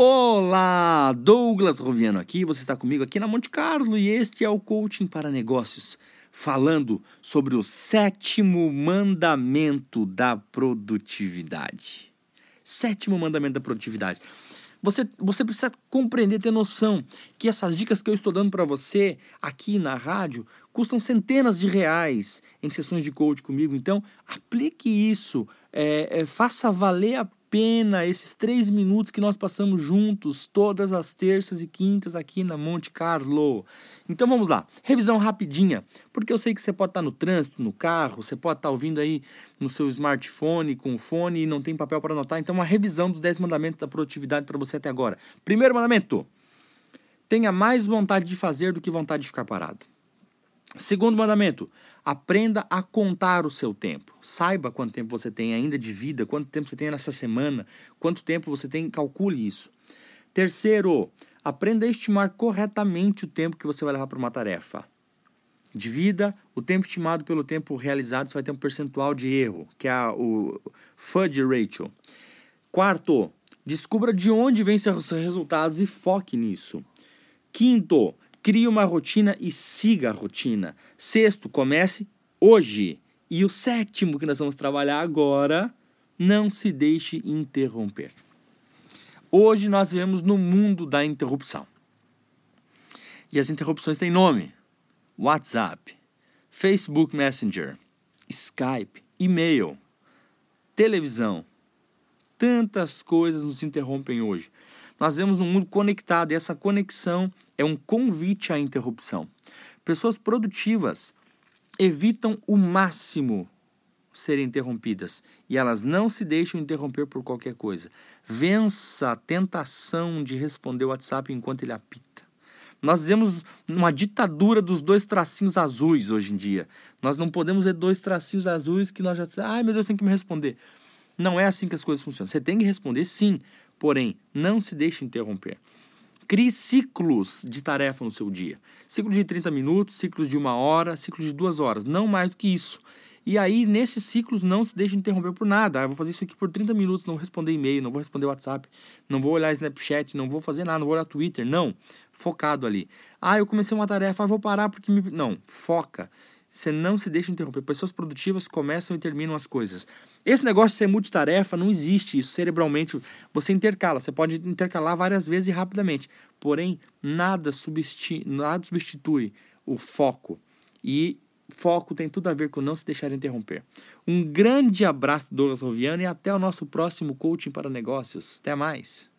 Olá, Douglas Roviano aqui, você está comigo aqui na Monte Carlo e este é o Coaching para Negócios, falando sobre o sétimo mandamento da produtividade. Sétimo mandamento da produtividade. Você, você precisa compreender, ter noção que essas dicas que eu estou dando para você aqui na rádio custam centenas de reais em sessões de coaching comigo. Então, aplique isso, é, é, faça valer a pena esses três minutos que nós passamos juntos todas as terças e quintas aqui na Monte Carlo. Então vamos lá, revisão rapidinha, porque eu sei que você pode estar no trânsito, no carro, você pode estar ouvindo aí no seu smartphone com o fone e não tem papel para anotar. Então uma revisão dos 10 mandamentos da produtividade para você até agora. Primeiro mandamento: tenha mais vontade de fazer do que vontade de ficar parado. Segundo mandamento, aprenda a contar o seu tempo. Saiba quanto tempo você tem ainda de vida, quanto tempo você tem nessa semana, quanto tempo você tem, calcule isso. Terceiro, aprenda a estimar corretamente o tempo que você vai levar para uma tarefa. Divida o tempo estimado pelo tempo realizado, você vai ter um percentual de erro, que é o fudge ratio. Quarto, descubra de onde vêm seus resultados e foque nisso. Quinto, Crie uma rotina e siga a rotina. Sexto, comece hoje. E o sétimo que nós vamos trabalhar agora, não se deixe interromper. Hoje nós vivemos no mundo da interrupção. E as interrupções têm nome: WhatsApp, Facebook Messenger, Skype, e-mail, televisão. Tantas coisas nos interrompem hoje. Nós vivemos num mundo conectado e essa conexão é um convite à interrupção. Pessoas produtivas evitam o máximo serem interrompidas e elas não se deixam interromper por qualquer coisa. Vença a tentação de responder o WhatsApp enquanto ele apita. Nós vivemos uma ditadura dos dois tracinhos azuis hoje em dia. Nós não podemos ver dois tracinhos azuis que nós já. Ai meu Deus, tem que me responder. Não é assim que as coisas funcionam. Você tem que responder sim, Porém, não se deixe interromper. Crie ciclos de tarefa no seu dia. Ciclo de 30 minutos, ciclos de uma hora, ciclos de duas horas, não mais do que isso. E aí, nesses ciclos, não se deixe interromper por nada. Ah, vou fazer isso aqui por 30 minutos, não vou responder e-mail, não vou responder WhatsApp, não vou olhar Snapchat, não vou fazer nada, não vou olhar Twitter. Não. Focado ali. Ah, eu comecei uma tarefa, ah, vou parar porque me. Não. Foca. Você não se deixa interromper. Pessoas produtivas começam e terminam as coisas. Esse negócio de ser multitarefa não existe isso cerebralmente. Você intercala, você pode intercalar várias vezes e rapidamente. Porém, nada, substitui, nada substitui o foco. E foco tem tudo a ver com não se deixar interromper. Um grande abraço, Douglas Roviano, e até o nosso próximo coaching para negócios. Até mais.